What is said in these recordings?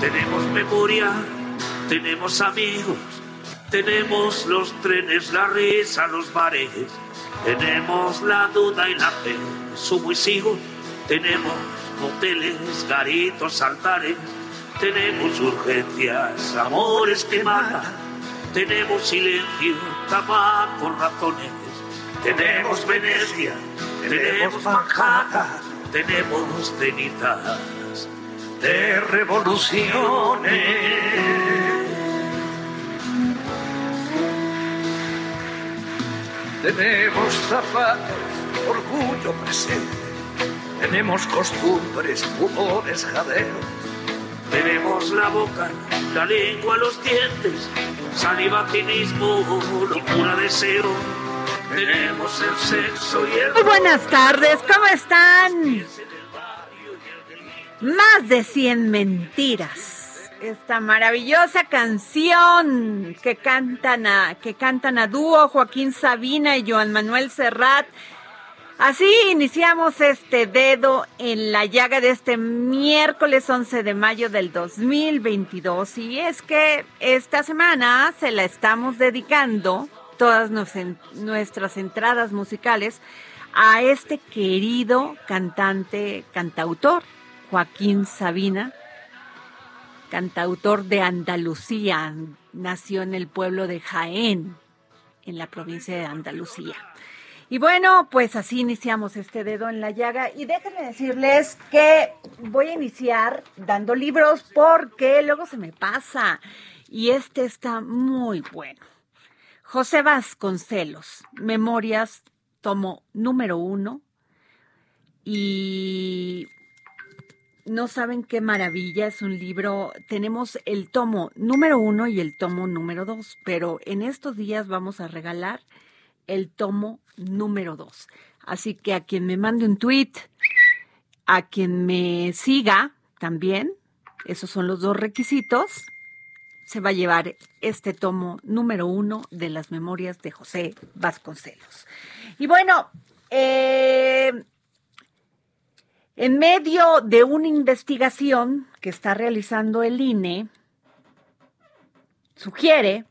Tenemos memoria, tenemos amigos, tenemos los trenes, la risa, los bares, tenemos la duda y la fe, subo y sigo, tenemos hoteles, garitos, altares, tenemos urgencias, amores que matan, tenemos silencio, tabaco, ratones, tenemos Venecia, tenemos Manhattan, tenemos cenizas de revoluciones. Tenemos zapatos, orgullo presente. Tenemos costumbres, pudores, jadeos. Tenemos la boca, la lengua, los dientes, saliva, cinismo, locura, deseo. Tenemos el sexo y el... Muy buenas tardes, ¿cómo están? Más de 100 mentiras. Esta maravillosa canción que cantan a, que cantan a dúo Joaquín Sabina y Joan Manuel Serrat. Así iniciamos este dedo en la llaga de este miércoles 11 de mayo del 2022. Y es que esta semana se la estamos dedicando, todas nuestras entradas musicales, a este querido cantante, cantautor, Joaquín Sabina, cantautor de Andalucía, nació en el pueblo de Jaén, en la provincia de Andalucía. Y bueno, pues así iniciamos este dedo en la llaga. Y déjenme decirles que voy a iniciar dando libros porque luego se me pasa. Y este está muy bueno. José Vasconcelos, Memorias, tomo número uno. Y no saben qué maravilla, es un libro, tenemos el tomo número uno y el tomo número dos, pero en estos días vamos a regalar el tomo número dos. Así que a quien me mande un tweet, a quien me siga también, esos son los dos requisitos, se va a llevar este tomo número uno de las memorias de José Vasconcelos. Y bueno, eh, en medio de una investigación que está realizando el INE, sugiere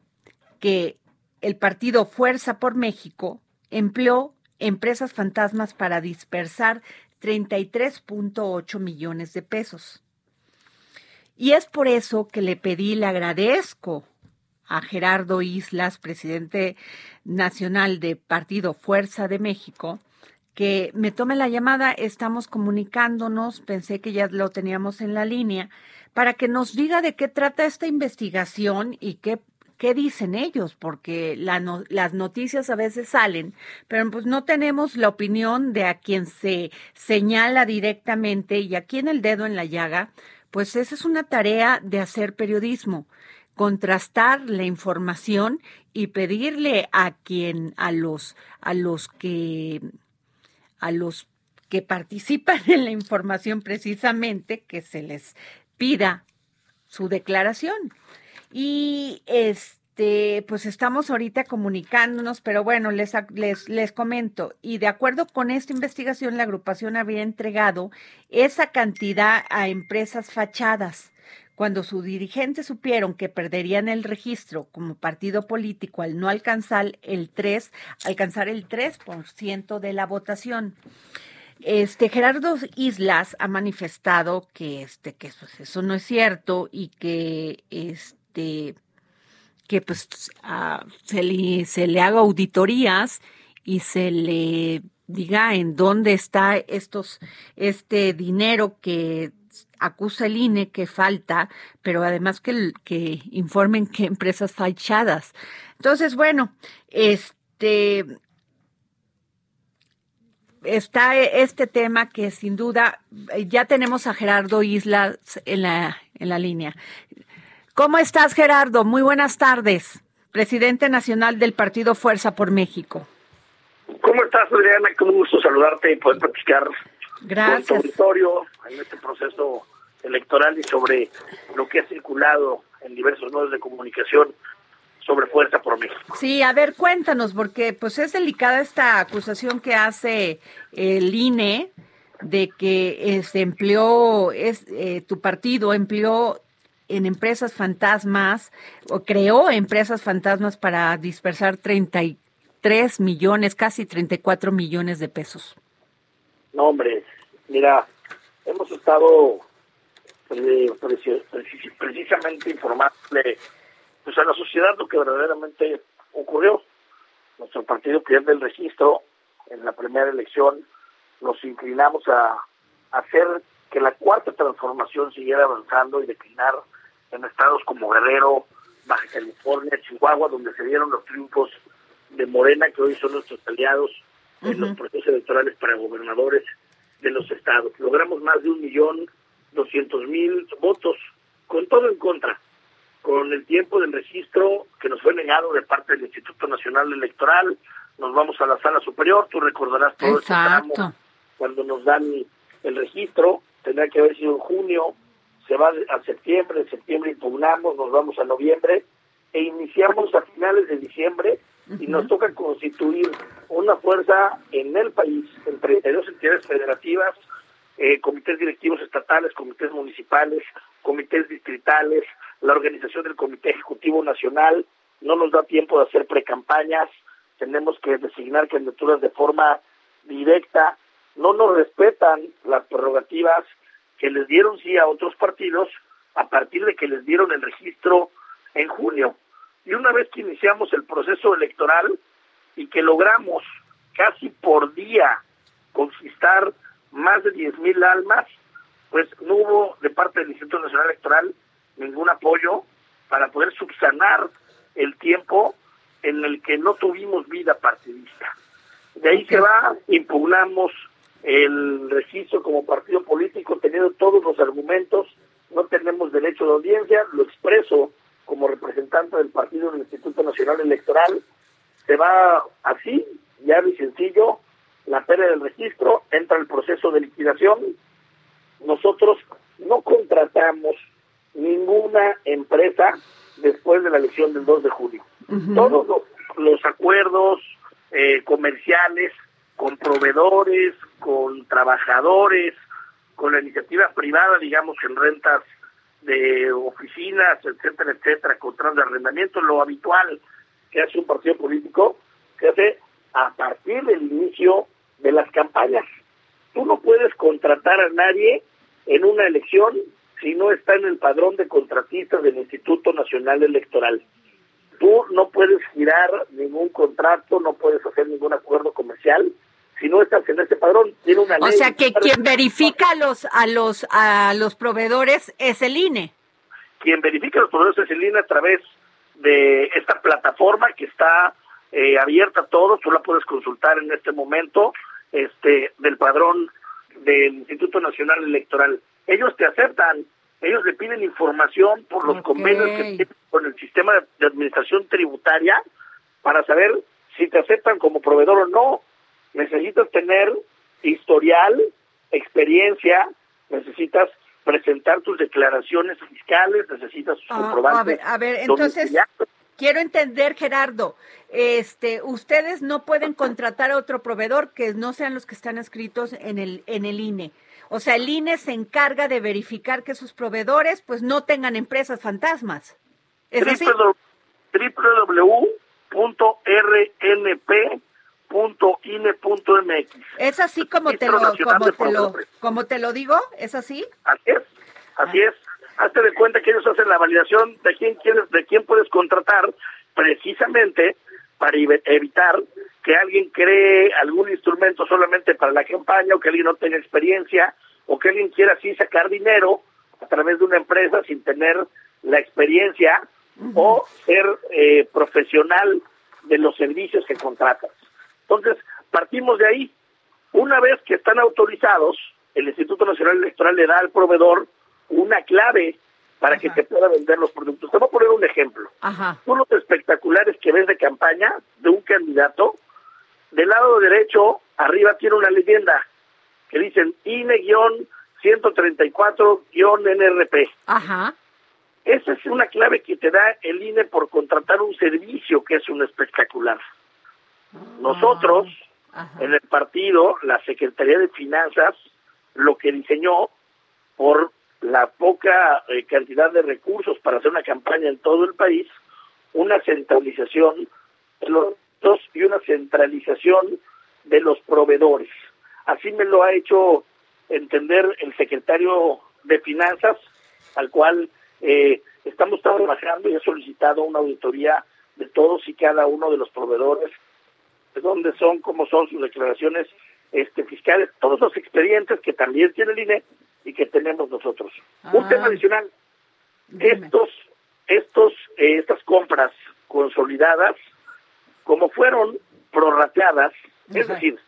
que el partido Fuerza por México empleó empresas fantasmas para dispersar 33.8 millones de pesos. Y es por eso que le pedí, le agradezco a Gerardo Islas, presidente nacional de Partido Fuerza de México, que me tome la llamada, estamos comunicándonos, pensé que ya lo teníamos en la línea, para que nos diga de qué trata esta investigación y qué, qué dicen ellos, porque las noticias a veces salen, pero pues no tenemos la opinión de a quien se señala directamente y aquí en el dedo en la llaga, pues esa es una tarea de hacer periodismo contrastar la información y pedirle a quien a los a los que a los que participan en la información precisamente que se les pida su declaración. Y este, pues estamos ahorita comunicándonos, pero bueno, les, les, les comento, y de acuerdo con esta investigación, la agrupación había entregado esa cantidad a empresas fachadas cuando sus dirigentes supieron que perderían el registro como partido político al no alcanzar el 3, alcanzar el 3% de la votación. Este Gerardo Islas ha manifestado que este que eso, eso no es cierto y que este que pues se le se le haga auditorías y se le diga en dónde está estos este dinero que acusa el INE que falta, pero además que, que informen qué empresas fachadas. Entonces, bueno, este está este tema que sin duda ya tenemos a Gerardo Islas en la, en la línea. ¿Cómo estás, Gerardo? Muy buenas tardes, presidente nacional del Partido Fuerza por México. ¿Cómo estás, Adriana? Qué gusto saludarte y poder platicar Gracias. auditorio en este proceso electoral y sobre lo que ha circulado en diversos medios de comunicación sobre Fuerza por México. Sí, a ver, cuéntanos, porque pues es delicada esta acusación que hace el INE de que se empleó, es, eh, tu partido empleó en empresas fantasmas o creó empresas fantasmas para dispersar 33 millones, casi 34 millones de pesos. No, hombre, mira, hemos estado eh, precisamente informándole pues a la sociedad lo que verdaderamente ocurrió. Nuestro partido pierde el registro en la primera elección, nos inclinamos a, hacer que la cuarta transformación siguiera avanzando y declinar en estados como Guerrero, Baja California, Chihuahua, donde se dieron los triunfos de Morena, que hoy son nuestros aliados en los procesos electorales para gobernadores de los estados. Logramos más de un millón doscientos mil votos, con todo en contra con el tiempo del registro que nos fue negado de parte del Instituto Nacional Electoral, nos vamos a la sala superior, tú recordarás todo este tramo cuando nos dan el registro, tendrá que haber sido en junio, se va a septiembre, en septiembre impugnamos, nos vamos a noviembre e iniciamos a finales de diciembre y nos toca constituir una fuerza en el país, en 32 entidades federativas, eh, comités directivos estatales, comités municipales, comités distritales, la organización del Comité Ejecutivo Nacional, no nos da tiempo de hacer precampañas, tenemos que designar candidaturas de forma directa, no nos respetan las prerrogativas que les dieron sí a otros partidos a partir de que les dieron el registro en junio. Y una vez que iniciamos el proceso electoral y que logramos casi por día conquistar más de 10 mil almas, pues no hubo de parte del Instituto Nacional Electoral ningún apoyo para poder subsanar el tiempo en el que no tuvimos vida partidista. De ahí se va, impugnamos el registro como partido político, teniendo todos los argumentos, no tenemos derecho de audiencia, lo expreso como representante del partido del Instituto Nacional Electoral, se va así, ya y sencillo, la pérdida del registro, entra el proceso de liquidación, nosotros no contratamos ninguna empresa después de la elección del 2 de julio. Todos los, acuerdos eh, comerciales con proveedores, con trabajadores, con la iniciativa privada, digamos, en rentas de oficinas, etcétera, etcétera, contratos de arrendamiento, lo habitual que hace un partido político, se hace a partir del inicio de las campañas. Tú no puedes contratar a nadie en una elección si no está en el padrón de contratistas del Instituto Nacional Electoral. Tú no puedes girar ningún contrato, no puedes hacer ningún acuerdo comercial si no estás en ese padrón. Tiene una o sea que quien verifica a los a los a los proveedores es el INE. Quien verifica a los proveedores es el INE a través de esta plataforma que está eh, abierta a todos. Tú la puedes consultar en este momento, este del padrón del Instituto Nacional Electoral. Ellos te aceptan, ellos le piden información por los convenios que tienen con el sistema de administración tributaria para saber si te aceptan como proveedor o no. Necesitas tener historial, experiencia, necesitas presentar tus declaraciones fiscales, necesitas sus ah, A ver, a ver entonces quiero entender, Gerardo, este, ustedes no pueden contratar a otro proveedor que no sean los que están escritos en el en el INE O sea, el INE se encarga de verificar que sus proveedores pues no tengan empresas fantasmas. ¿Es así? www.rnp.ine.mx. ¿Es así como te, lo, como, te lo, como te lo digo? ¿Es así? Así es, así Ah. es. Hazte de cuenta que ellos hacen la validación de quién quieres, de quién puedes contratar, precisamente para evi- evitar que alguien cree algún instrumento solamente para la campaña o que alguien no tenga experiencia o que alguien quiera así sacar dinero a través de una empresa sin tener la experiencia o ser eh, profesional de los servicios que contratas. Entonces, partimos de ahí. Una vez que están autorizados, el Instituto Nacional Electoral le da al proveedor una clave para que te pueda vender los productos. Te voy a poner un ejemplo. Ajá. Tú los espectaculares que ves de campaña de un candidato, del lado derecho, arriba tiene una leyenda que dicen INE-134-NRP. Ajá. Esa es una clave que te da el INE por contratar un servicio que es un espectacular. Nosotros, Ajá. en el partido, la Secretaría de Finanzas, lo que diseñó por la poca eh, cantidad de recursos para hacer una campaña en todo el país, una centralización de los y una centralización de los proveedores. Así me lo ha hecho entender el secretario de Finanzas, al cual eh, estamos trabajando y he solicitado una auditoría de todos y cada uno de los proveedores, de dónde son, cómo son sus declaraciones este, fiscales, todos los expedientes que también tiene el INE y que tenemos nosotros. Un Ah. tema adicional, Dime. estos, estos, eh, estas compras consolidadas, como fueron prorrateadas, es decir,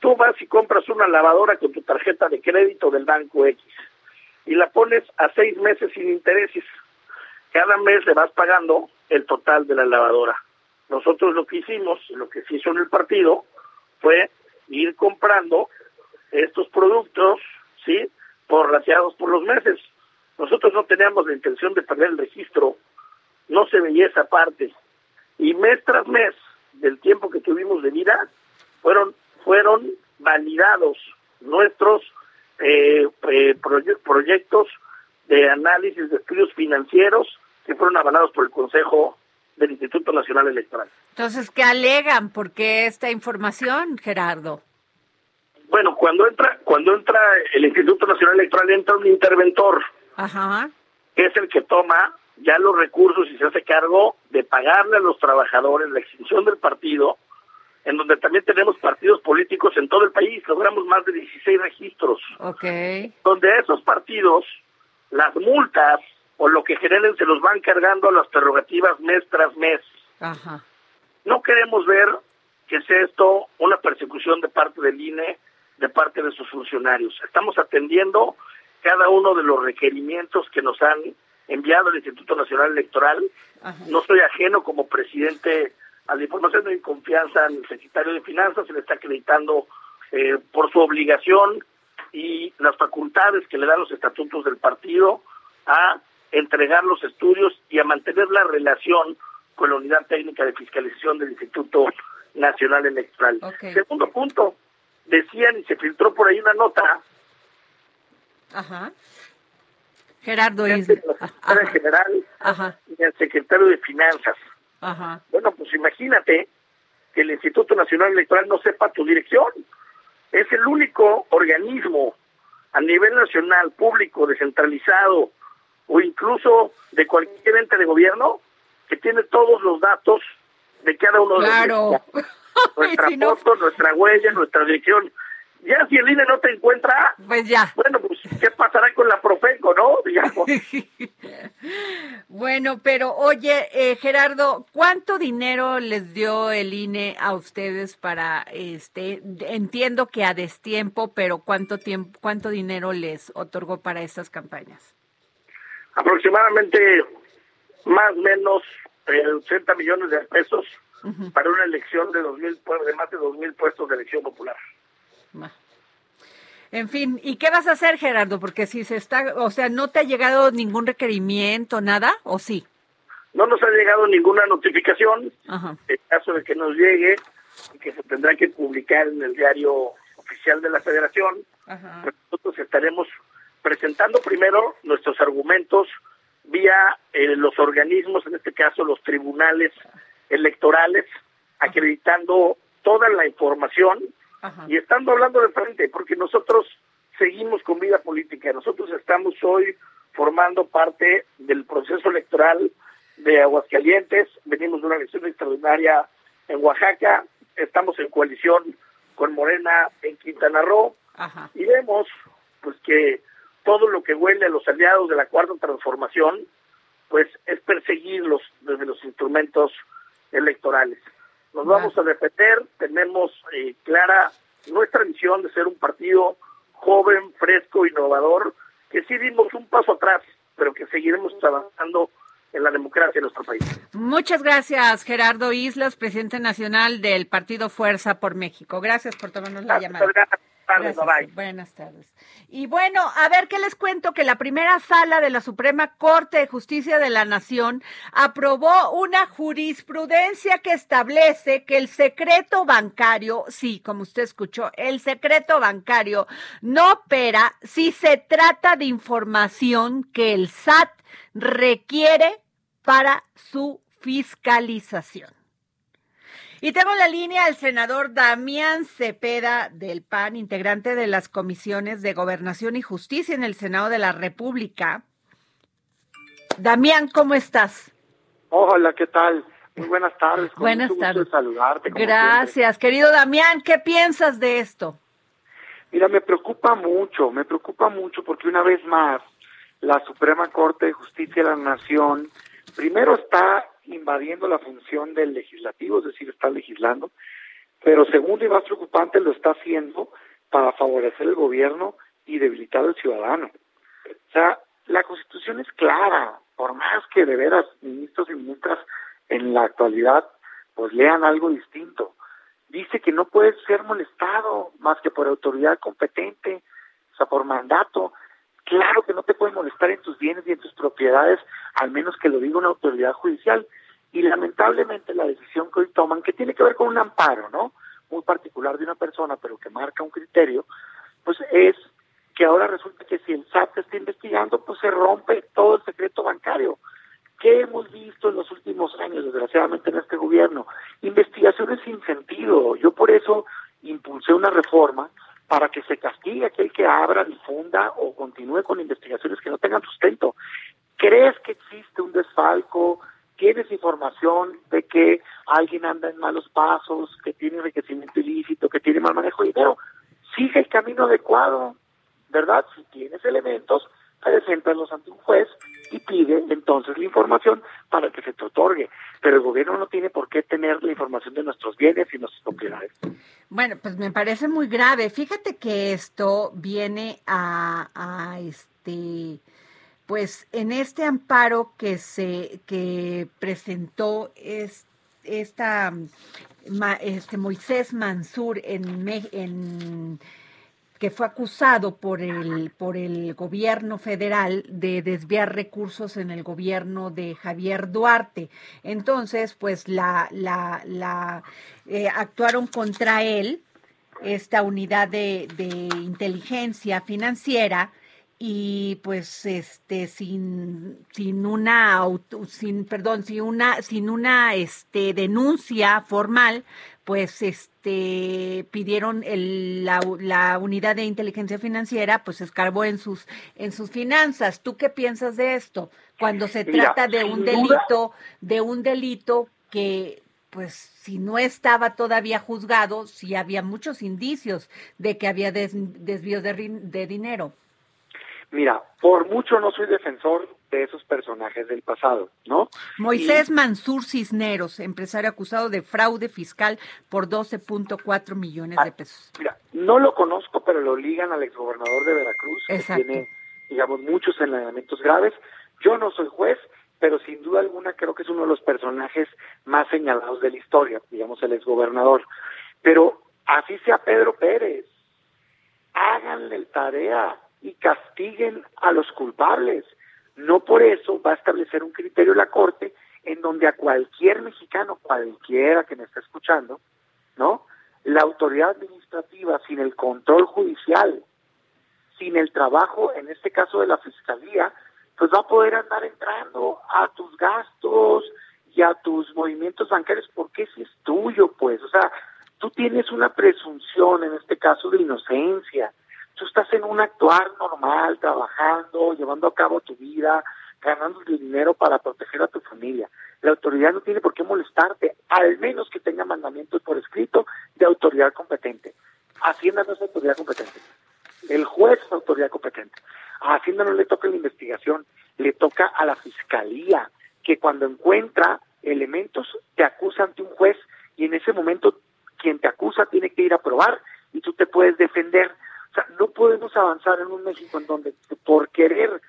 tú vas y compras una lavadora con tu tarjeta de crédito del banco X y la pones a seis meses sin intereses. Cada mes le vas pagando el total de la lavadora. Nosotros lo que hicimos, lo que se hizo en el partido, fue ir comprando estos productos, ¿sí? Prorrateados por los meses. Nosotros no teníamos la intención de perder el registro, no se veía esa parte. Y mes tras mes del tiempo que tuvimos de vida, fueron, fueron validados nuestros eh, eh, proye- proyectos de análisis de estudios financieros que fueron avalados por el Consejo del Instituto Nacional Electoral. Entonces, ¿qué alegan? ¿Por qué esta información, Gerardo? Bueno, cuando entra, cuando entra el Instituto Nacional Electoral entra un interventor, Ajá. que es el que toma ya los recursos y se hace cargo de pagarle a los trabajadores la extinción del partido, en donde también tenemos partidos políticos en todo el país, logramos más de 16 registros, Ok. donde esos partidos las multas o lo que generen se los van cargando a las prerrogativas mes tras mes. Ajá. No queremos ver que sea esto una persecución de parte del INE, de parte de sus funcionarios. Estamos atendiendo cada uno de los requerimientos que nos han enviado el Instituto Nacional Electoral. Ajá. No soy ajeno como presidente a la información de confianza en el secretario de Finanzas, se le está acreditando eh, por su obligación y las facultades que le dan los estatutos del partido a entregar los estudios y a mantener la relación con la unidad técnica de fiscalización del Instituto Nacional Electoral. Segundo punto, decían y se filtró por ahí una nota Ajá. Gerardo Isla. la secretaria general Ajá. y el secretario de Finanzas. Ajá. Bueno, pues imagínate que el Instituto Nacional Electoral no sepa tu dirección. Es el único organismo a nivel nacional, público, descentralizado o incluso de cualquier ente de gobierno que tiene todos los datos de cada uno de los. Nuestra Si no- foto, nuestra huella, nuestra dirección. Ya si el INE no te encuentra, Pues ya. bueno, pues ¿qué pasará con la Profeco, no? Digamos. Bueno, pero oye, eh, Gerardo, ¿cuánto dinero les dio el INE a ustedes para, este, entiendo que a destiempo, pero cuánto tiempo, cuánto dinero les otorgó para estas campañas? aproximadamente más o menos eh, 80 millones de pesos para una elección de 2000 pu- de más de 2.000 puestos de elección popular. En fin, ¿y qué vas a hacer, Gerardo? Porque si se está, o sea, ¿no te ha llegado ningún requerimiento, nada? ¿O sí? No nos ha llegado ninguna notificación, Ajá. en caso de que nos llegue, y que se tendrá que publicar en el diario oficial de la Federación, Pues nosotros estaremos presentando primero nuestros argumentos vía eh, los organismos, en este caso los tribunales electorales, acreditando toda la información y estando hablando de frente, porque nosotros seguimos con vida política, nosotros estamos hoy formando parte del proceso electoral de Aguascalientes, venimos de una elección extraordinaria en Oaxaca, estamos en coalición con Morena en Quintana Roo. Y vemos pues que todo lo que huele a los aliados de la cuarta transformación pues es perseguirlos desde los instrumentos electorales. Nos vamos a defender, tenemos eh, clara nuestra visión de ser un partido joven, fresco, innovador, que sí dimos un paso atrás, pero que seguiremos avanzando en la democracia de nuestro país. Muchas gracias, Gerardo Islas, presidente nacional del Partido Fuerza por México. Gracias por tomarnos la llamada. Buenas tardes. Y bueno, a ver qué les cuento que la primera sala de la Suprema Corte de Justicia de la Nación aprobó una jurisprudencia que establece que el secreto bancario, sí, como usted escuchó, el secreto bancario no opera si se trata de información que el SAT requiere para su fiscalización. Y tengo en la línea al senador Damián Cepeda del PAN, integrante de las comisiones de Gobernación y Justicia en el Senado de la República. Damián, ¿cómo estás? Hola, ¿qué tal? Muy buenas tardes. buenas tardes. saludarte. Gracias, querido Damián. ¿Qué piensas de esto? Mira, me preocupa mucho, me preocupa mucho porque una vez más la Suprema Corte de Justicia de la Nación primero está invadiendo la función del legislativo, es decir, está legislando, pero segundo y más preocupante lo está haciendo para favorecer el gobierno y debilitar al ciudadano. O sea, la constitución es clara, por más que de veras ministros y ministras en la actualidad pues lean algo distinto. Dice que no puede ser molestado más que por autoridad competente, o sea, por mandato. Claro que no te puede molestar en tus bienes y en tus propiedades, al menos que lo diga una autoridad judicial. Y lamentablemente la decisión que hoy toman, que tiene que ver con un amparo, ¿no? Muy particular de una persona, pero que marca un criterio, pues es que ahora resulta que si el SAT está investigando, pues se rompe todo el secreto bancario. ¿Qué hemos visto en los últimos años, desgraciadamente, en este gobierno? Investigaciones sin sentido. Yo por eso impulsé una reforma para que se castigue aquel que abra, difunda o continúe con investigaciones que no tengan sustento. ¿Crees que existe un desfalco? ¿Tienes información de que alguien anda en malos pasos, que tiene enriquecimiento ilícito, que tiene mal manejo de dinero? Sigue el camino adecuado, ¿verdad? Si tienes elementos, preséntalos ante un juez y pide entonces la información para que se te otorgue. Pero el gobierno no tiene por qué tener la información de nuestros bienes y nuestras propiedades. Bueno, pues me parece muy grave. Fíjate que esto viene a, a este pues en este amparo que se que presentó es, esta este Moisés Mansur en, que fue acusado por el, por el gobierno federal de desviar recursos en el gobierno de Javier Duarte. Entonces, pues la, la, eh, actuaron contra él, esta unidad de inteligencia financiera, y pues este sin sin una sin perdón sin una sin una este denuncia formal pues este pidieron el, la, la, unidad de inteligencia financiera pues escarbó en sus en sus finanzas. Tú qué piensas de esto cuando se trata de un delito de un delito que pues si no estaba todavía juzgado sí había muchos indicios de que había desvíos de, de dinero Mira, por mucho no soy defensor de esos personajes del pasado, ¿no? Moisés Mansur Cisneros, empresario acusado de fraude fiscal por 12.4 millones de ah, pesos. Mira, no lo conozco, pero lo ligan al exgobernador de Veracruz, que tiene, digamos, muchos enlameamientos graves. Yo no soy juez, pero sin duda alguna creo que es uno de los personajes más señalados de la historia, digamos, el exgobernador. Pero así sea Pedro Pérez, háganle el tarea, y castiguen a los culpables. No por eso va a establecer un criterio la Corte en donde a cualquier mexicano, cualquiera que me esté escuchando, ¿no? La autoridad administrativa sin el control judicial sin el trabajo, en este caso de la fiscalía, pues va a poder andar entrando a tus gastos y a tus movimientos bancarios porque ese es tuyo, pues. O sea, tú tienes una presunción, en este caso, de inocencia. Tú estás en un actuar normal, trabajando, llevando a cabo tu vida, ganando dinero para proteger a tu familia. La autoridad no tiene por qué molestarte, al menos que tenga mandamientos por escrito de autoridad competente. Hacienda no es autoridad competente. El juez es autoridad competente. A Hacienda no le toca la investigación, le toca a la fiscalía, que cuando encuentra elementos te acusa ante un juez y en ese momento quien te acusa tiene que ir a probar y tú te puedes defender. O sea, no podemos avanzar en un México en donde por querer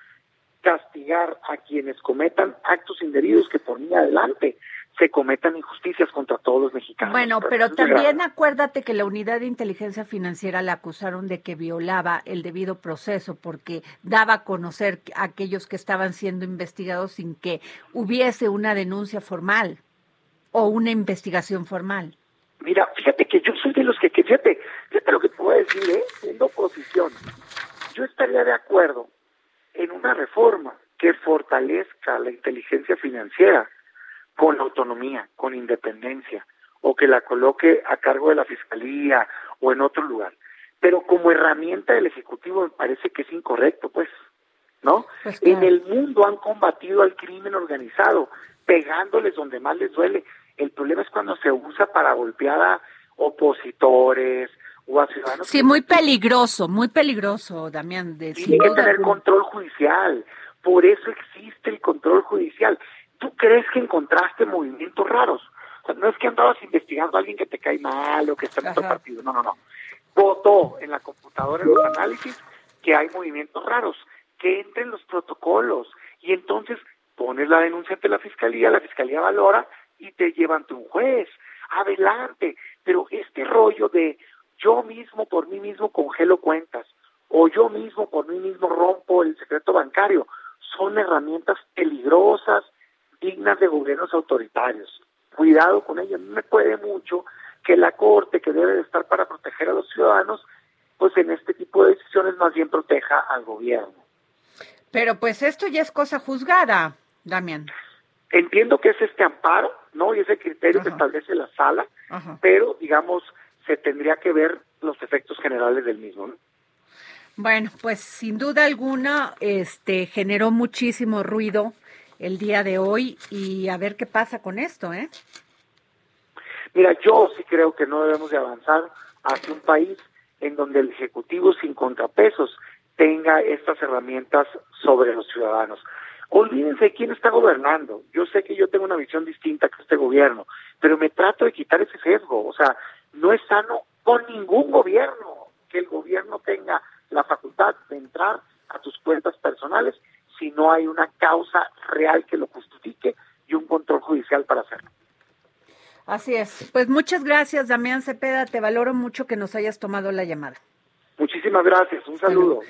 castigar a quienes cometan actos indebidos que por mí adelante se cometan injusticias contra todos los mexicanos. Bueno, pero también acuérdate que la unidad de inteligencia financiera la acusaron de que violaba el debido proceso porque daba a conocer a aquellos que estaban siendo investigados sin que hubiese una denuncia formal o una investigación formal. Mira, fíjate que yo soy de los que, que fíjate, fíjate lo que te voy a decir, ¿eh? siendo oposición, yo estaría de acuerdo en una reforma que fortalezca la inteligencia financiera con autonomía, con independencia, o que la coloque a cargo de la fiscalía o en otro lugar. Pero como herramienta del Ejecutivo me parece que es incorrecto, pues, ¿no? Pues En el mundo han combatido al crimen organizado, pegándoles donde más les duele. El problema es cuando se usa para golpear a opositores o a ciudadanos. Sí, muy peligroso, muy peligroso, Damián. De, Tiene que tener control judicial. Por eso existe el control judicial. ¿Tú crees que encontraste movimientos raros? O sea, no es que andabas investigando a alguien que te cae mal o que está en otro partido. No, no, no. Votó en la computadora en los análisis que hay movimientos raros, que entren los protocolos y entonces pones la denuncia ante la fiscalía, la fiscalía valora y te llevan ante un juez. Adelante. Pero este rollo de yo mismo por mí mismo congelo cuentas o yo mismo por mí mismo rompo el secreto bancario son herramientas peligrosas, dignas de gobiernos autoritarios. Cuidado con ellas. No me puede mucho que la Corte, que debe de estar para proteger a los ciudadanos, pues en este tipo de decisiones más bien proteja al gobierno. Pero pues esto ya es cosa juzgada, Damián. Entiendo que es este amparo, ¿no? Y ese criterio que establece la sala, Ajá. pero digamos, se tendría que ver los efectos generales del mismo, ¿no? Bueno, pues sin duda alguna, este generó muchísimo ruido el día de hoy y a ver qué pasa con esto, ¿eh? Mira, yo sí creo que no debemos de avanzar hacia un país en donde el Ejecutivo sin contrapesos tenga estas herramientas sobre los ciudadanos. Olvídense quién está gobernando. Yo sé que yo tengo una visión distinta que este gobierno, pero me trato de quitar ese sesgo. O sea, no es sano con ningún gobierno que el gobierno tenga la facultad de entrar a tus cuentas personales si no hay una causa real que lo justifique y un control judicial para hacerlo. Así es. Pues muchas gracias, Damián Cepeda. Te valoro mucho que nos hayas tomado la llamada. Muchísimas gracias. Un saludo.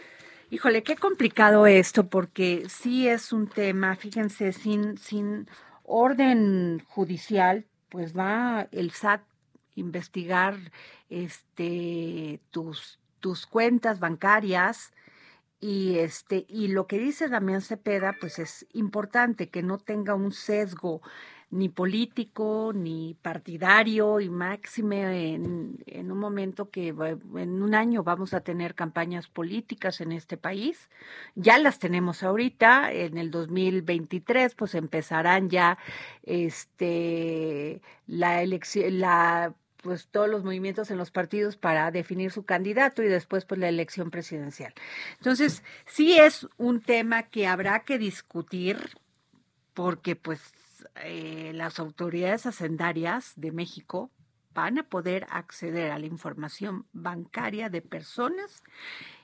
Híjole, qué complicado esto, porque sí es un tema, fíjense, sin, sin orden judicial, pues va el SAT investigar este tus, tus cuentas bancarias y este, y lo que dice Damián Cepeda, pues es importante que no tenga un sesgo ni político ni partidario y máxime en, un momento que en un año vamos a tener campañas políticas en este país. Ya las tenemos ahorita, en el 2023 pues empezarán ya este la elección la pues todos los movimientos en los partidos para definir su candidato y después pues la elección presidencial. Entonces, sí es un tema que habrá que discutir porque pues eh, las autoridades hacendarias de México van a poder acceder a la información bancaria de personas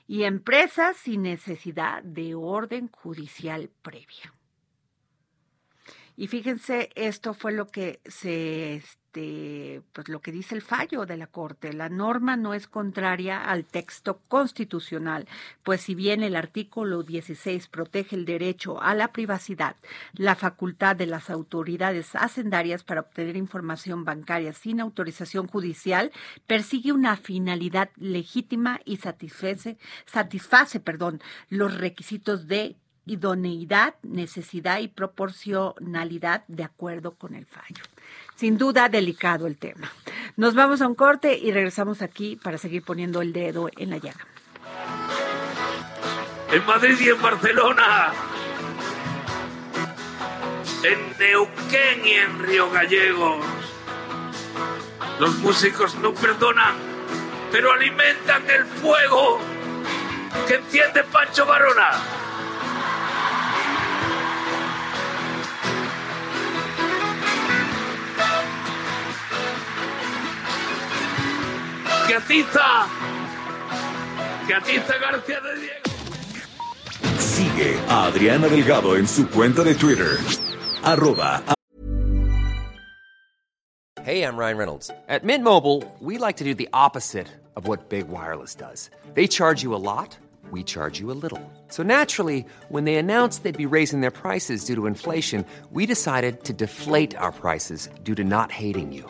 y empresas sin necesidad de orden judicial previa. Y fíjense, esto fue lo que se este, pues lo que dice el fallo de la Corte. La norma no es contraria al texto constitucional, pues si bien el artículo 16 protege el derecho a la privacidad, la facultad de las autoridades hacendarias para obtener información bancaria sin autorización judicial persigue una finalidad legítima y satisface, satisface perdón, los requisitos de idoneidad, necesidad y proporcionalidad de acuerdo con el fallo. Sin duda, delicado el tema. Nos vamos a un corte y regresamos aquí para seguir poniendo el dedo en la llaga. En Madrid y en Barcelona. En Neuquén y en Río Gallegos. Los músicos no perdonan, pero alimentan el fuego que enciende Pancho Varona. Que atiza, García de Diego. Sigue a Adriana Delgado en su cuenta de Twitter. Arroba Hey, I'm Ryan Reynolds. At Mint Mobile, we like to do the opposite of what Big Wireless does. They charge you a lot, we charge you a little. So naturally, when they announced they'd be raising their prices due to inflation, we decided to deflate our prices due to not hating you.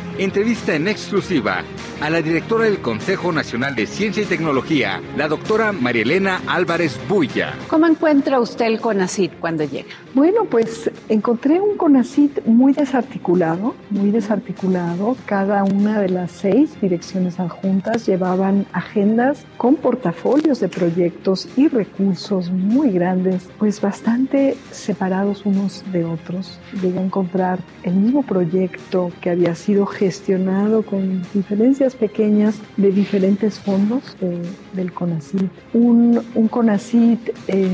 entrevista en exclusiva a la directora del Consejo Nacional de Ciencia y Tecnología, la doctora Marielena Álvarez Bulla. ¿Cómo encuentra usted el CONACIT cuando llega? Bueno, pues encontré un CONACIT muy desarticulado, muy desarticulado. Cada una de las seis direcciones adjuntas llevaban agendas con portafolios de proyectos y recursos muy grandes, pues bastante separados unos de otros. Llegué a encontrar el mismo proyecto que había sido gestionado con diferencias pequeñas de diferentes fondos de- del CONACIT. Un, un CONACIT eh,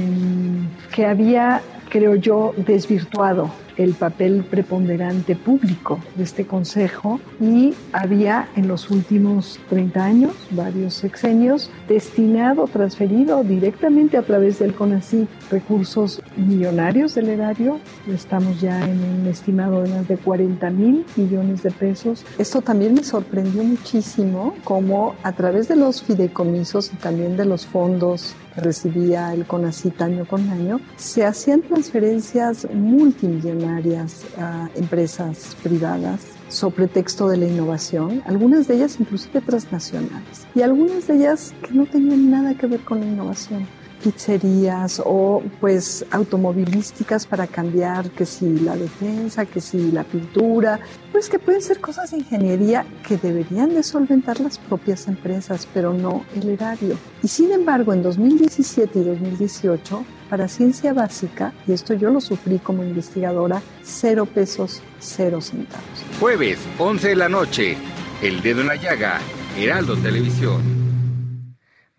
que había, creo yo, desvirtuado el papel preponderante público de este Consejo y había en los últimos 30 años, varios sexenios, destinado, transferido directamente a través del CONACYT recursos millonarios del erario. Estamos ya en un estimado de más de 40 mil millones de pesos. Esto también me sorprendió muchísimo, como a través de los fideicomisos y también de los fondos que recibía el CONACYT año con año, se hacían transferencias multimillonarias a empresas privadas sobre texto de la innovación, algunas de ellas inclusive transnacionales y algunas de ellas que no tenían nada que ver con la innovación pizzerías o pues automovilísticas para cambiar que si la defensa, que si la pintura, pues que pueden ser cosas de ingeniería que deberían de solventar las propias empresas, pero no el erario. Y sin embargo, en 2017 y 2018, para ciencia básica, y esto yo lo sufrí como investigadora, cero pesos, cero centavos. Jueves, 11 de la noche. El dedo en la llaga. Heraldo Televisión.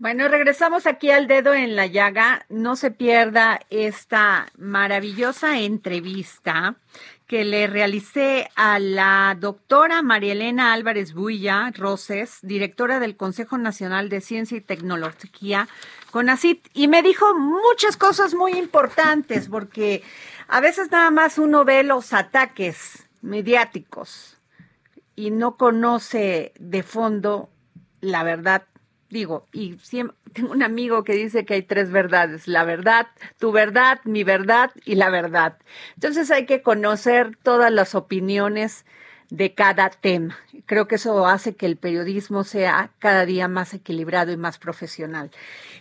Bueno, regresamos aquí al dedo en la llaga. No se pierda esta maravillosa entrevista que le realicé a la doctora Marielena Álvarez Builla Roses, directora del Consejo Nacional de Ciencia y Tecnología, CONACIT, y me dijo muchas cosas muy importantes, porque a veces nada más uno ve los ataques mediáticos y no conoce de fondo la verdad digo, y siempre, tengo un amigo que dice que hay tres verdades, la verdad, tu verdad, mi verdad y la verdad. Entonces hay que conocer todas las opiniones de cada tema. Creo que eso hace que el periodismo sea cada día más equilibrado y más profesional.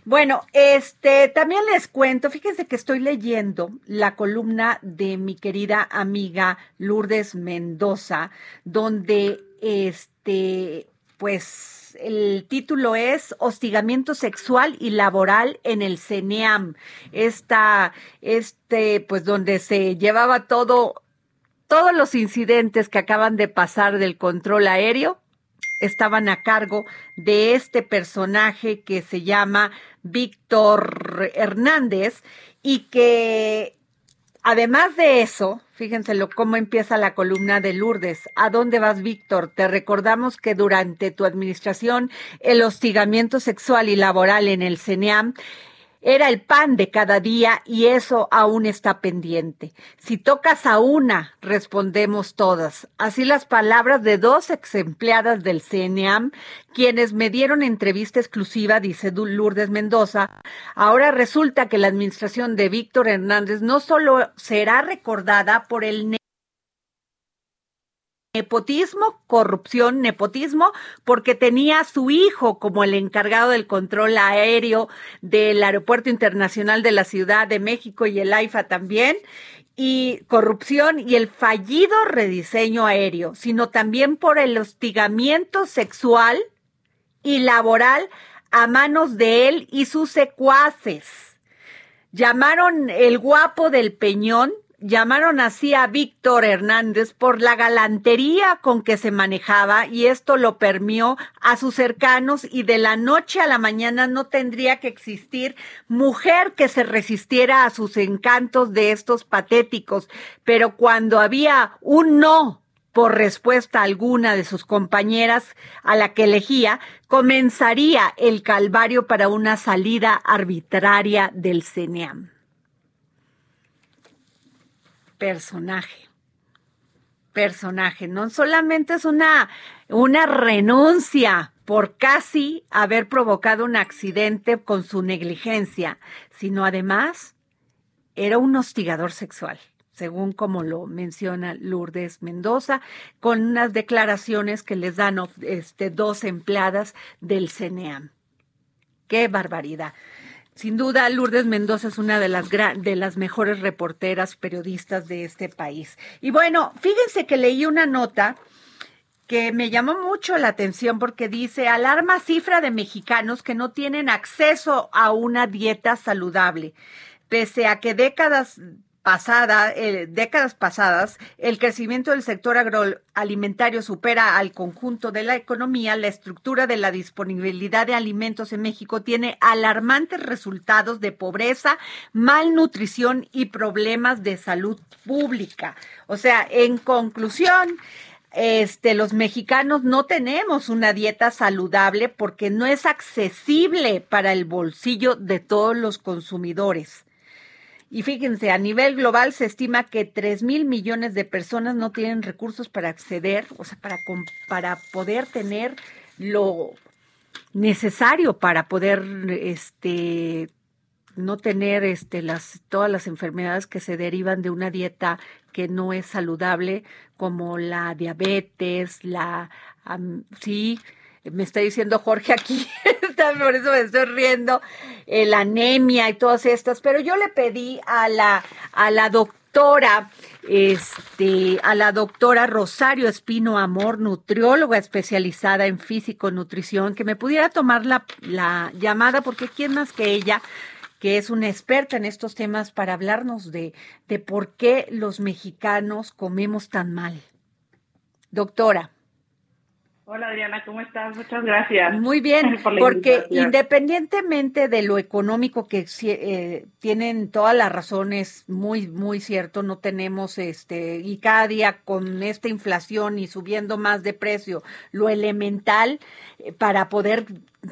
Bueno, este también les cuento, fíjense que estoy leyendo la columna de mi querida amiga Lourdes Mendoza, donde este pues el título es Hostigamiento sexual y laboral en el CENEAM. Esta, este, pues donde se llevaba todo todos los incidentes que acaban de pasar del control aéreo estaban a cargo de este personaje que se llama Víctor Hernández y que además de eso, fíjense cómo empieza la columna de Lourdes. ¿A dónde vas, Víctor? Te recordamos que durante tu administración el hostigamiento sexual y laboral en el CENEAM era el pan de cada día y eso aún está pendiente. Si tocas a una, respondemos todas. Así las palabras de dos ex empleadas del CNAM, quienes me dieron entrevista exclusiva, dice Lourdes Mendoza. Ahora resulta que la administración de Víctor Hernández no solo será recordada por el nepotismo, corrupción, nepotismo, porque tenía a su hijo como el encargado del control aéreo del Aeropuerto Internacional de la Ciudad de México y el AIFA también, y corrupción y el fallido rediseño aéreo, sino también por el hostigamiento sexual y laboral a manos de él y sus secuaces. Llamaron el guapo del Peñón llamaron así a Víctor Hernández por la galantería con que se manejaba y esto lo permió a sus cercanos y de la noche a la mañana no tendría que existir mujer que se resistiera a sus encantos de estos patéticos. Pero cuando había un no por respuesta alguna de sus compañeras a la que elegía, comenzaría el calvario para una salida arbitraria del CENEAM personaje. Personaje, no solamente es una, una renuncia por casi haber provocado un accidente con su negligencia, sino además era un hostigador sexual, según como lo menciona Lourdes Mendoza, con unas declaraciones que les dan este, dos empleadas del CNEAM. ¡Qué barbaridad! Sin duda, Lourdes Mendoza es una de las, de las mejores reporteras periodistas de este país. Y bueno, fíjense que leí una nota que me llamó mucho la atención porque dice, alarma cifra de mexicanos que no tienen acceso a una dieta saludable. Pese a que décadas pasada, eh, décadas pasadas, el crecimiento del sector agroalimentario supera al conjunto de la economía, la estructura de la disponibilidad de alimentos en México tiene alarmantes resultados de pobreza, malnutrición y problemas de salud pública. O sea, en conclusión, este, los mexicanos no tenemos una dieta saludable porque no es accesible para el bolsillo de todos los consumidores. Y fíjense, a nivel global se estima que 3 mil millones de personas no tienen recursos para acceder, o sea, para, para poder tener lo necesario para poder este no tener este las todas las enfermedades que se derivan de una dieta que no es saludable como la diabetes, la sí, me está diciendo Jorge aquí, por eso me estoy riendo, la anemia y todas estas, pero yo le pedí a la, a la doctora, este, a la doctora Rosario Espino Amor, nutrióloga especializada en físico nutrición, que me pudiera tomar la, la llamada, porque quién más que ella que es una experta en estos temas para hablarnos de, de por qué los mexicanos comemos tan mal. Doctora. Hola Adriana, ¿cómo estás? Muchas gracias. Muy bien, porque independientemente de lo económico que eh, tienen todas las razones, muy, muy cierto, no tenemos este, y cada día con esta inflación y subiendo más de precio, lo elemental eh, para poder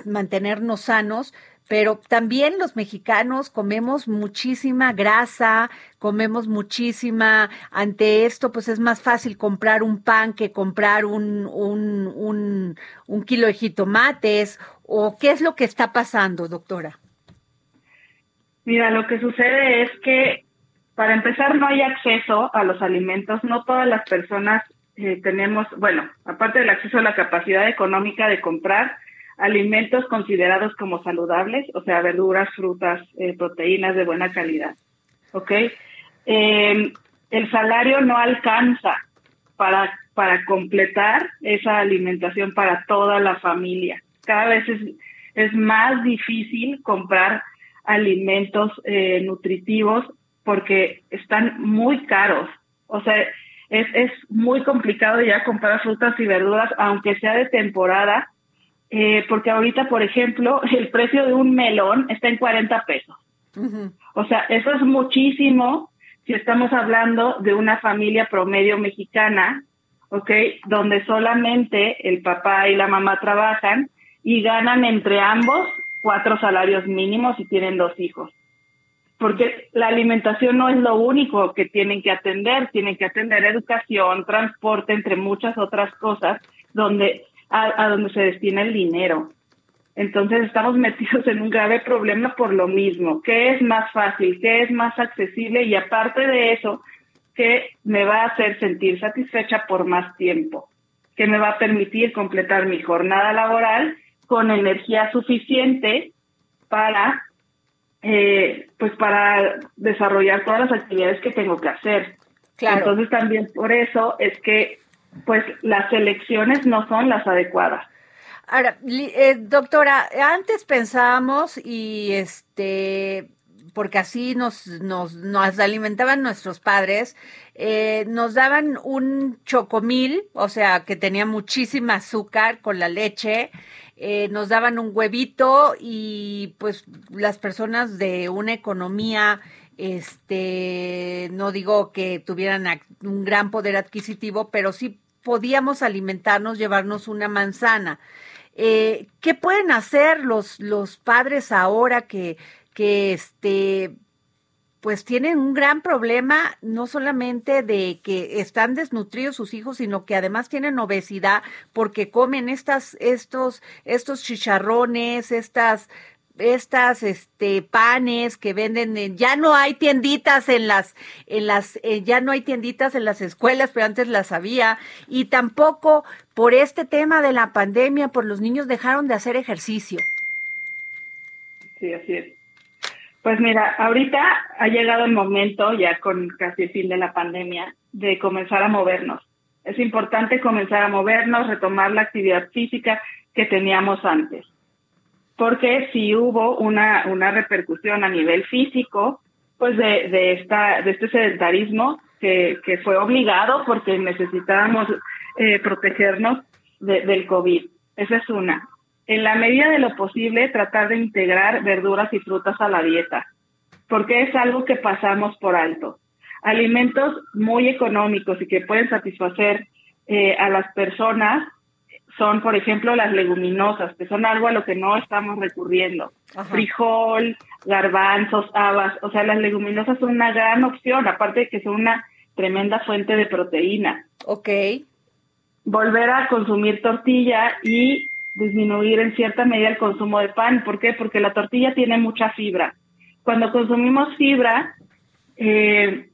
mantenernos sanos, pero también los mexicanos comemos muchísima grasa, comemos muchísima, ante esto pues es más fácil comprar un pan que comprar un, un, un, un kilo de jitomates, o qué es lo que está pasando, doctora. Mira, lo que sucede es que para empezar no hay acceso a los alimentos, no todas las personas eh, tenemos, bueno, aparte del acceso a la capacidad económica de comprar alimentos considerados como saludables, o sea, verduras, frutas, eh, proteínas de buena calidad, ¿ok? Em, el salario no alcanza para, para completar esa alimentación para toda la familia. Cada vez es, es más difícil comprar alimentos eh, nutritivos porque están muy caros. O sea, es, es muy complicado ya comprar frutas y verduras, aunque sea de temporada, eh, porque ahorita, por ejemplo, el precio de un melón está en 40 pesos. O sea, eso es muchísimo si estamos hablando de una familia promedio mexicana, ¿ok? Donde solamente el papá y la mamá trabajan y ganan entre ambos cuatro salarios mínimos y tienen dos hijos. Porque la alimentación no es lo único que tienen que atender, tienen que atender educación, transporte, entre muchas otras cosas, donde a, donde se destina el dinero. Entonces estamos metidos en un grave problema por lo mismo. ¿Qué es más fácil? ¿Qué es más accesible? Y aparte de eso, ¿qué me va a hacer sentir satisfecha por más tiempo? ¿Qué me va a permitir completar mi jornada laboral con energía suficiente para, eh, pues para desarrollar todas las actividades que tengo que hacer? Claro. Entonces también por eso es que pues las elecciones no son las adecuadas. Ahora, eh, doctora, antes pensábamos y este porque así nos, nos, nos alimentaban nuestros padres, eh, nos daban un chocomil, o sea, que tenía muchísima azúcar con la leche, eh, nos daban un huevito y pues las personas de una economía este, no digo que tuvieran un gran poder adquisitivo, pero sí podíamos alimentarnos, llevarnos una manzana. Eh, ¿Qué pueden hacer los, los padres ahora que, que este, pues tienen un gran problema, no solamente de que están desnutridos sus hijos, sino que además tienen obesidad porque comen estas, estos, estos chicharrones, estas estas este panes que venden ya no hay tienditas en las en las eh, ya no hay tienditas en las escuelas pero antes las había. Y tampoco por este tema de la pandemia por los niños dejaron de hacer ejercicio. Sí así es. Pues mira ahorita ha llegado el momento ya con casi el fin de la pandemia de comenzar a movernos. Es importante comenzar a movernos retomar la actividad física que teníamos antes porque si hubo una, una repercusión a nivel físico, pues de, de, esta, de este sedentarismo que, que fue obligado porque necesitábamos eh, protegernos del COVID. Esa es una. En la medida de lo posible, tratar de integrar verduras y frutas a la dieta, porque es algo que pasamos por alto. Alimentos muy económicos y que pueden satisfacer eh, a las personas son, por ejemplo, las leguminosas, que son algo a lo que no estamos recurriendo. Frijol, garbanzos, habas, o sea, las leguminosas son una gran opción, aparte de que son una tremenda fuente de proteína. Ok. Volver a consumir tortilla y disminuir en cierta medida el consumo de pan. ¿Por qué? Porque la tortilla tiene mucha fibra. Cuando consumimos fibra, eh,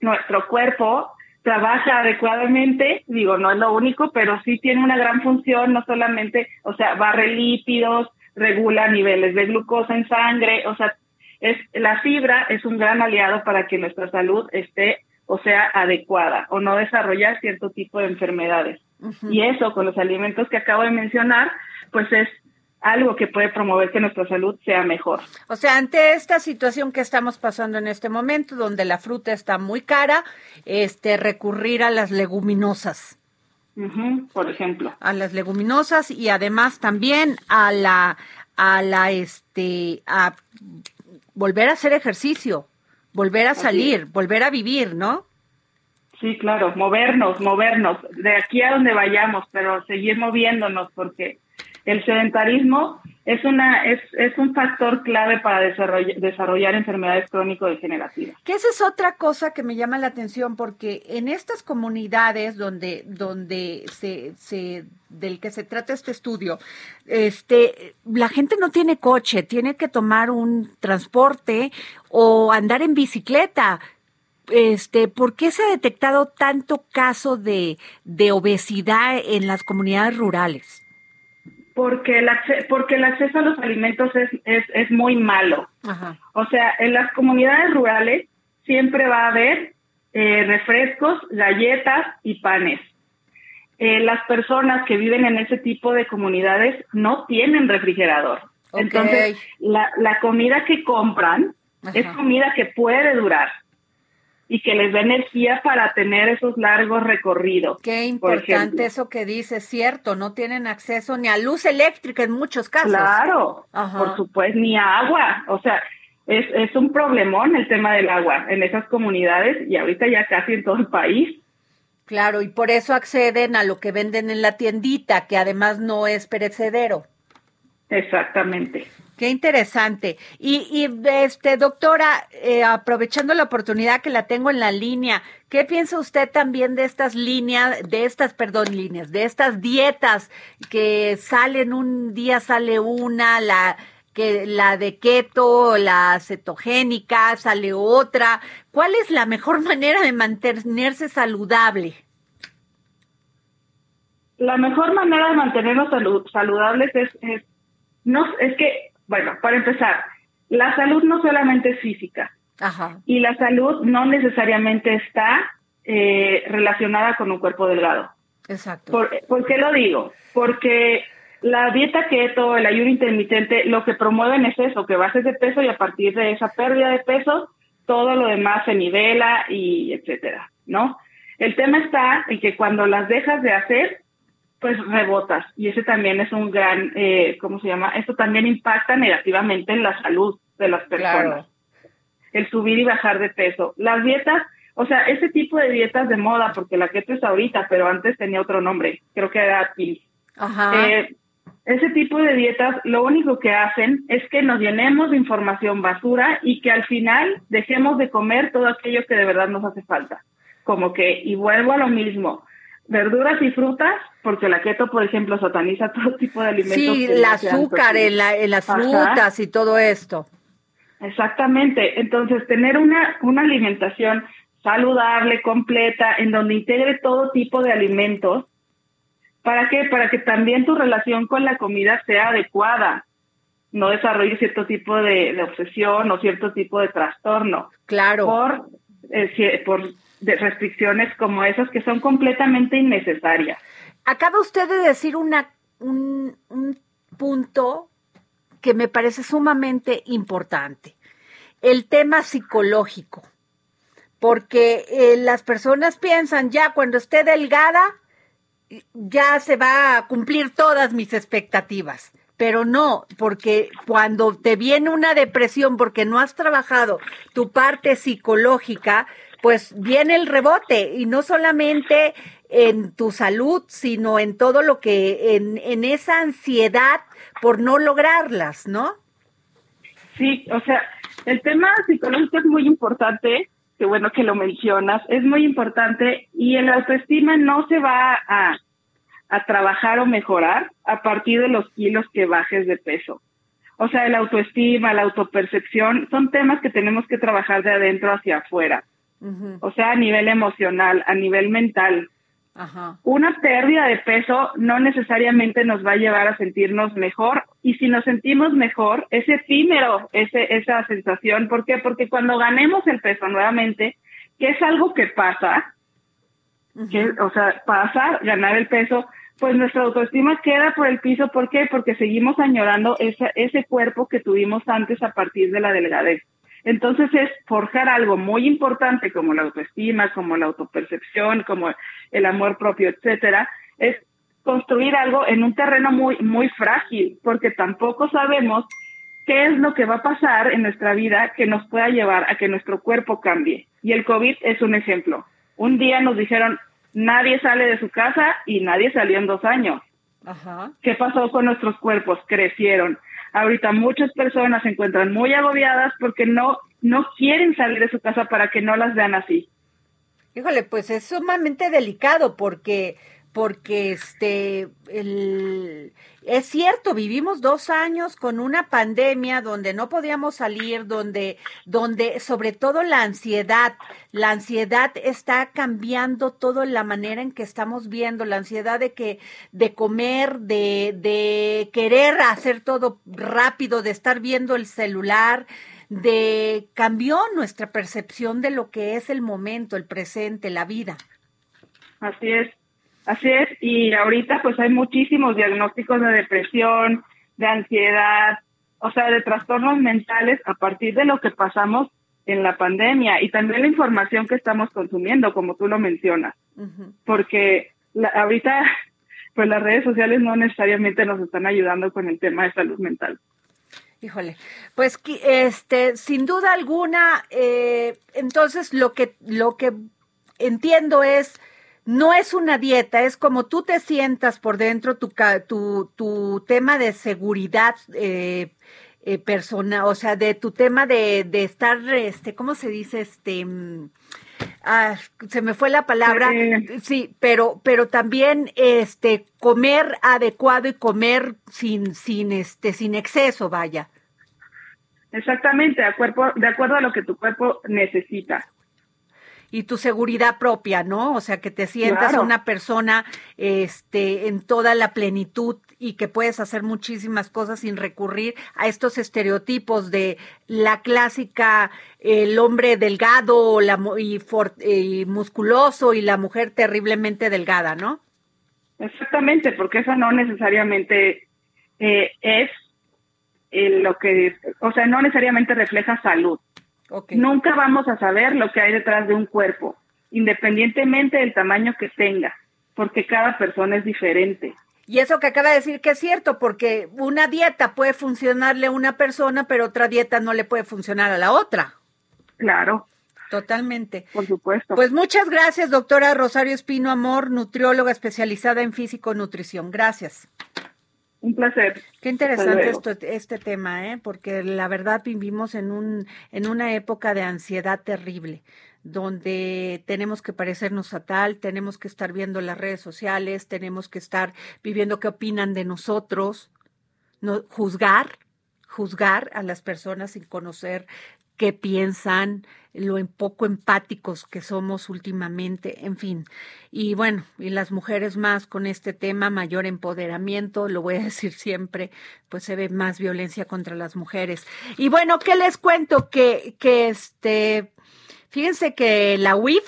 nuestro cuerpo trabaja adecuadamente, digo, no es lo único, pero sí tiene una gran función, no solamente, o sea, barre lípidos, regula niveles de glucosa en sangre, o sea, es la fibra es un gran aliado para que nuestra salud esté, o sea, adecuada o no desarrollar cierto tipo de enfermedades. Y eso con los alimentos que acabo de mencionar, pues es algo que puede promover que nuestra salud sea mejor. O sea, ante esta situación que estamos pasando en este momento, donde la fruta está muy cara, este, recurrir a las leguminosas. por ejemplo. A las leguminosas y además también a la, a la, este, a volver a hacer ejercicio, volver a salir, volver a vivir, ¿no? Sí, claro, movernos, movernos, de aquí a donde vayamos, pero seguir moviéndonos porque el sedentarismo es una es, es un factor clave para desarrollar, enfermedades crónico-degenerativas. Que esa es otra cosa que me llama la atención porque en estas comunidades donde donde se, se del que se trata este estudio, este la gente no tiene coche, tiene que tomar un transporte o andar en bicicleta. Este, ¿por qué se ha detectado tanto caso de, de obesidad en las comunidades rurales? Porque el, porque el acceso a los alimentos es, es, es muy malo. O sea, en las comunidades rurales siempre va a haber eh, refrescos, galletas y panes. Eh, las personas que viven en ese tipo de comunidades no tienen refrigerador. Entonces, la, la comida que compran es comida que puede durar y que les dé energía para tener esos largos recorridos. Qué importante eso que dice, cierto, no tienen acceso ni a luz eléctrica en muchos casos. Claro, por supuesto, ni a agua, o sea, es, es un problemón el tema del agua en esas comunidades y ahorita ya casi en todo el país. Claro, y por eso acceden a lo que venden en la tiendita, que además no es perecedero. Exactamente. Qué interesante. Y, y este, doctora, eh, aprovechando la oportunidad que la tengo en la línea, ¿qué piensa usted también de estas líneas, de estas, perdón, líneas, de estas dietas que salen un día sale una, la que la de keto, la cetogénica, sale otra. ¿Cuál es la mejor manera de mantenerse saludable? La mejor manera de mantenernos saludables es, es no es que bueno, para empezar, la salud no solamente es física. Y la salud no necesariamente está eh, relacionada con un cuerpo delgado. Exacto. ¿Por, qué lo digo? Porque la dieta keto, el ayuno intermitente, lo que promueven es eso, que bajes de peso y a partir de esa pérdida de peso, todo lo demás se nivela y etcétera, ¿no? El tema está en que cuando las dejas de hacer, pues rebotas y ese también es un gran, eh, ¿cómo se llama? Esto también impacta negativamente en la salud de las personas. El subir y bajar de peso. Las dietas, o sea, ese tipo de dietas de moda, porque la keto es ahorita, pero antes tenía otro nombre, creo que era PIL. Ajá. Eh, ese tipo de dietas lo único que hacen es que nos llenemos de información basura y que al final dejemos de comer todo aquello que de verdad nos hace falta. Como que, y vuelvo a lo mismo, verduras y frutas, porque la keto, por ejemplo, sataniza todo tipo de alimentos. Sí, el azúcar en, la, en las frutas y todo esto. Exactamente. Entonces, tener una, una alimentación saludable, completa, en donde integre todo tipo de alimentos. ¿Para qué? Para que también tu relación con la comida sea adecuada. No desarrolle cierto tipo de, de obsesión o cierto tipo de trastorno. Claro. Por, eh, por de restricciones como esas que son completamente innecesarias. Acaba usted de decir una, un, punto que me parece sumamente importante, el tema psicológico, porque eh, las personas piensan ya cuando esté delgada, ya se va a cumplir todas mis expectativas pero no, porque cuando te viene una depresión porque no has trabajado tu parte psicológica, pues viene el rebote y no solamente en tu salud, sino en todo lo que, en, en esa ansiedad por no lograrlas, ¿no? Sí, o sea, el tema psicológico es muy importante, qué bueno que lo mencionas, es muy importante y el autoestima no se va a, a trabajar o mejorar a partir de los kilos que bajes de peso. O sea, el autoestima, la autopercepción, son temas que tenemos que trabajar de adentro hacia afuera. O sea, a nivel emocional, a nivel mental. Una pérdida de peso no necesariamente nos va a llevar a sentirnos mejor y si nos sentimos mejor es efímero ese, esa sensación. ¿Por qué? Porque cuando ganemos el peso nuevamente, que es algo que pasa, que, o sea, pasa, ganar el peso, pues nuestra autoestima queda por el piso. ¿Por qué? Porque seguimos añorando ese, ese cuerpo que tuvimos antes a partir de la delgadez. Entonces es forjar algo muy importante como la autoestima, como la autopercepción, como el amor propio, etcétera, es construir algo en un terreno muy muy frágil, porque tampoco sabemos qué es lo que va a pasar en nuestra vida que nos pueda llevar a que nuestro cuerpo cambie. Y el COVID es un ejemplo. Un día nos dijeron, nadie sale de su casa y nadie salió en dos años. Ajá. ¿Qué pasó con nuestros cuerpos? Crecieron. Ahorita muchas personas se encuentran muy agobiadas porque no, no quieren salir de su casa para que no las vean así. Híjole, pues es sumamente delicado porque porque este el, es cierto vivimos dos años con una pandemia donde no podíamos salir donde donde sobre todo la ansiedad la ansiedad está cambiando todo la manera en que estamos viendo la ansiedad de que de comer de de querer hacer todo rápido de estar viendo el celular de cambió nuestra percepción de lo que es el momento, el presente, la vida. Así es. Así es, y ahorita pues hay muchísimos diagnósticos de depresión, de ansiedad, o sea, de trastornos mentales a partir de lo que pasamos en la pandemia y también la información que estamos consumiendo, como tú lo mencionas. Porque ahorita pues las redes sociales no necesariamente nos están ayudando con el tema de salud mental. Híjole, pues este, sin duda alguna, eh, entonces lo que lo que entiendo es no es una dieta, es como tú te sientas por dentro, tu, tu, tu tema de seguridad eh, eh, personal, o sea, de tu tema de, de estar, este, ¿cómo se dice? Este, mm, ah, se me fue la palabra, sí, pero, pero también, este, comer adecuado y comer sin, sin, este, sin exceso, vaya. Exactamente, de acuerdo, de acuerdo a lo que tu cuerpo necesita y tu seguridad propia, ¿no? O sea, que te sientas una persona este en toda la plenitud y que puedes hacer muchísimas cosas sin recurrir a estos estereotipos de la clásica el hombre delgado la, y, musculoso y la mujer terriblemente delgada, ¿no? Exactamente, porque eso no necesariamente eh, es eh, lo que, o sea, no necesariamente refleja salud. Nunca vamos a saber lo que hay detrás de un cuerpo, independientemente del tamaño que tenga, porque cada persona es diferente. Y eso que acaba de decir que es cierto, porque una dieta puede funcionarle a una persona, pero otra dieta no le puede funcionar a la otra. Claro. Totalmente. Por supuesto. Pues muchas gracias, doctora Rosario Espino Amor, nutrióloga especializada en físico-nutrición. Gracias. Un placer. Qué interesante esto, este tema, ¿eh? porque la verdad vivimos en, un, en una época de ansiedad terrible, donde tenemos que parecernos a tal, tenemos que estar viendo las redes sociales, tenemos que estar viviendo qué opinan de nosotros, no, juzgar, juzgar a las personas sin conocer qué piensan, lo en poco empáticos que somos últimamente, en fin. Y bueno, y las mujeres más con este tema, mayor empoderamiento, lo voy a decir siempre, pues se ve más violencia contra las mujeres. Y bueno, ¿qué les cuento? Que, que este, fíjense que la UIF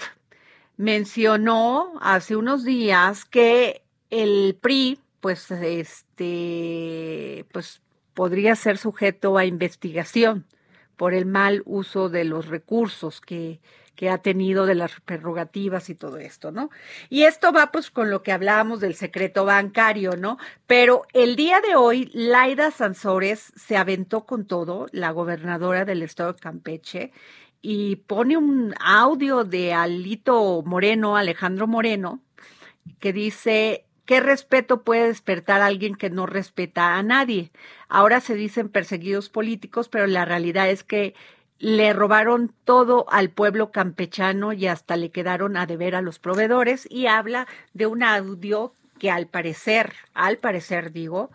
mencionó hace unos días que el PRI, pues este, pues podría ser sujeto a investigación por el mal uso de los recursos que, que ha tenido de las prerrogativas y todo esto, ¿no? Y esto va pues con lo que hablábamos del secreto bancario, ¿no? Pero el día de hoy, Laida Sansores se aventó con todo, la gobernadora del estado de Campeche, y pone un audio de Alito Moreno, Alejandro Moreno, que dice, ¿Qué respeto puede despertar alguien que no respeta a nadie? Ahora se dicen perseguidos políticos, pero la realidad es que le robaron todo al pueblo campechano y hasta le quedaron a deber a los proveedores y habla de un audio que al parecer, al parecer digo,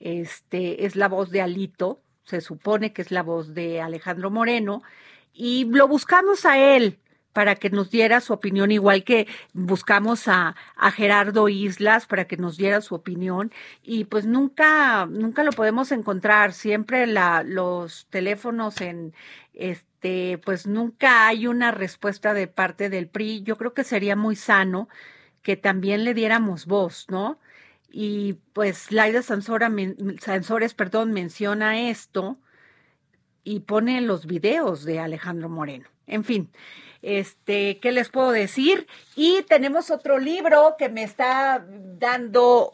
este es la voz de Alito, se supone que es la voz de Alejandro Moreno y lo buscamos a él para que nos diera su opinión, igual que buscamos a, Gerardo Islas para que nos diera su opinión y pues nunca, nunca lo podemos encontrar, siempre los teléfonos en este, pues nunca hay una respuesta de parte del PRI. Yo creo que sería muy sano que también le diéramos voz, ¿no? Y pues Laida Sansores, perdón, menciona esto y pone los videos de Alejandro Moreno. En fin, este, ¿qué les puedo decir? Y tenemos otro libro que me está dando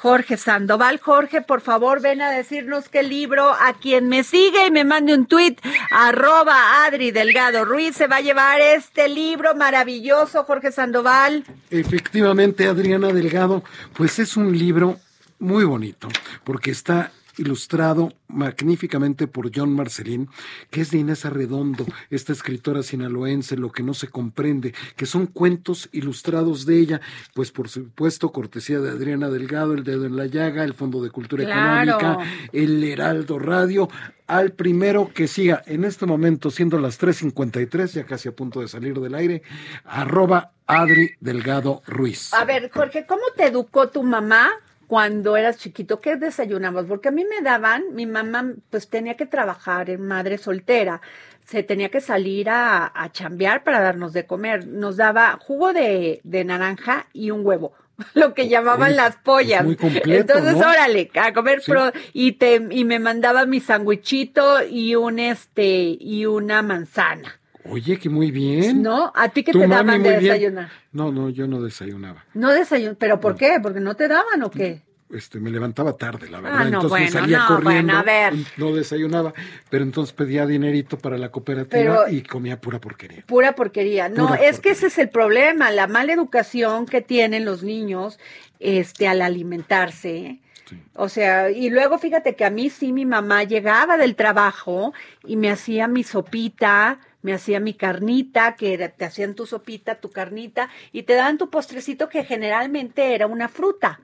Jorge Sandoval. Jorge, por favor, ven a decirnos qué libro a quien me sigue y me mande un tuit, arroba Adri Delgado Ruiz, se va a llevar este libro maravilloso, Jorge Sandoval. Efectivamente, Adriana Delgado, pues es un libro muy bonito, porque está ilustrado magníficamente por John Marcelín, que es de Inés Arredondo, esta escritora sinaloense, Lo que no se comprende, que son cuentos ilustrados de ella, pues por supuesto, cortesía de Adriana Delgado, El Dedo en la Llaga, el Fondo de Cultura Económica, el Heraldo Radio, al primero que siga en este momento, siendo las 3.53, ya casi a punto de salir del aire, arroba Adri Delgado Ruiz. A ver, Jorge, ¿cómo te educó tu mamá cuando eras chiquito, ¿qué desayunabas? Porque a mí me daban, mi mamá pues tenía que trabajar en madre soltera, se tenía que salir a, a chambear para darnos de comer. Nos daba jugo de, de naranja y un huevo lo que llamaban las pollas. Muy completo, Entonces, ¿no? órale, a comer Sí. pro- y te y me mandaba mi sandwichito y un este y una manzana. Oye, que muy bien. ¿No? ¿A ti Tu te mami daban de bien. desayunar? No, no, yo no desayunaba. No desayun, pero ¿por qué? Porque no te daban o qué? Este, me levantaba tarde, la verdad. Ah, no, entonces me salía no, corriendo. bueno, a ver. y No desayunaba, pero entonces pedía dinerito para la cooperativa Pero- y comía pura porquería. Pura porquería. No, Pura es que ese es el problema, la mala educación que tienen los niños este al alimentarse. O sea, y luego fíjate que a mí sí mi mamá llegaba del trabajo y me hacía mi sopita, me hacía mi carnita, que era- te hacían tu sopita, tu carnita y te daban tu postrecito que generalmente era una fruta.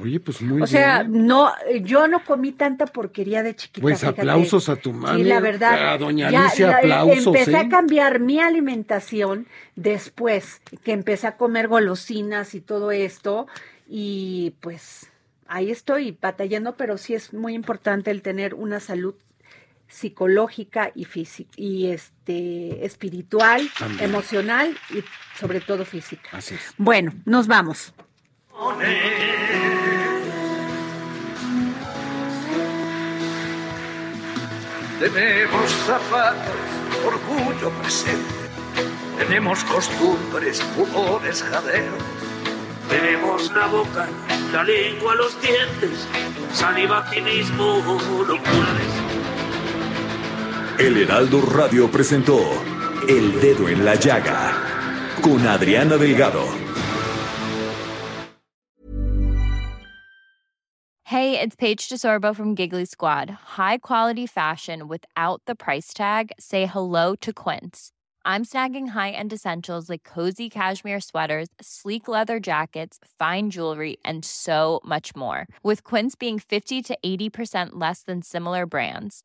Oye, pues muy o sea, bien. no, yo no comí tanta porquería de chiquita. Pues fíjate. aplausos a tu mami. Sí, la verdad. A doña Ya, Alicia, la- aplausos. Empecé ¿eh? a cambiar mi alimentación después que empecé a comer golosinas y todo esto. Y pues ahí estoy batallando, pero sí es muy importante el tener una salud psicológica y física y este espiritual, También. emocional y sobre todo física. Así es. Bueno, nos vamos. Tenemos zapatos, orgullo presente. Tenemos costumbres, pudores, jadeos. Tenemos la boca, la lengua, los dientes, saliva, cinismo, locuras. El Heraldo Radio presentó El Dedo en la Llaga con Adriana Delgado. Hey, it's Paige DeSorbo from Giggly Squad. High quality fashion without the price tag. Say hello to Quince. I'm snagging high-end essentials like cozy cashmere sweaters, sleek leather jackets, fine jewelry, and so much more. With Quince being 50 to 80% less than similar brands.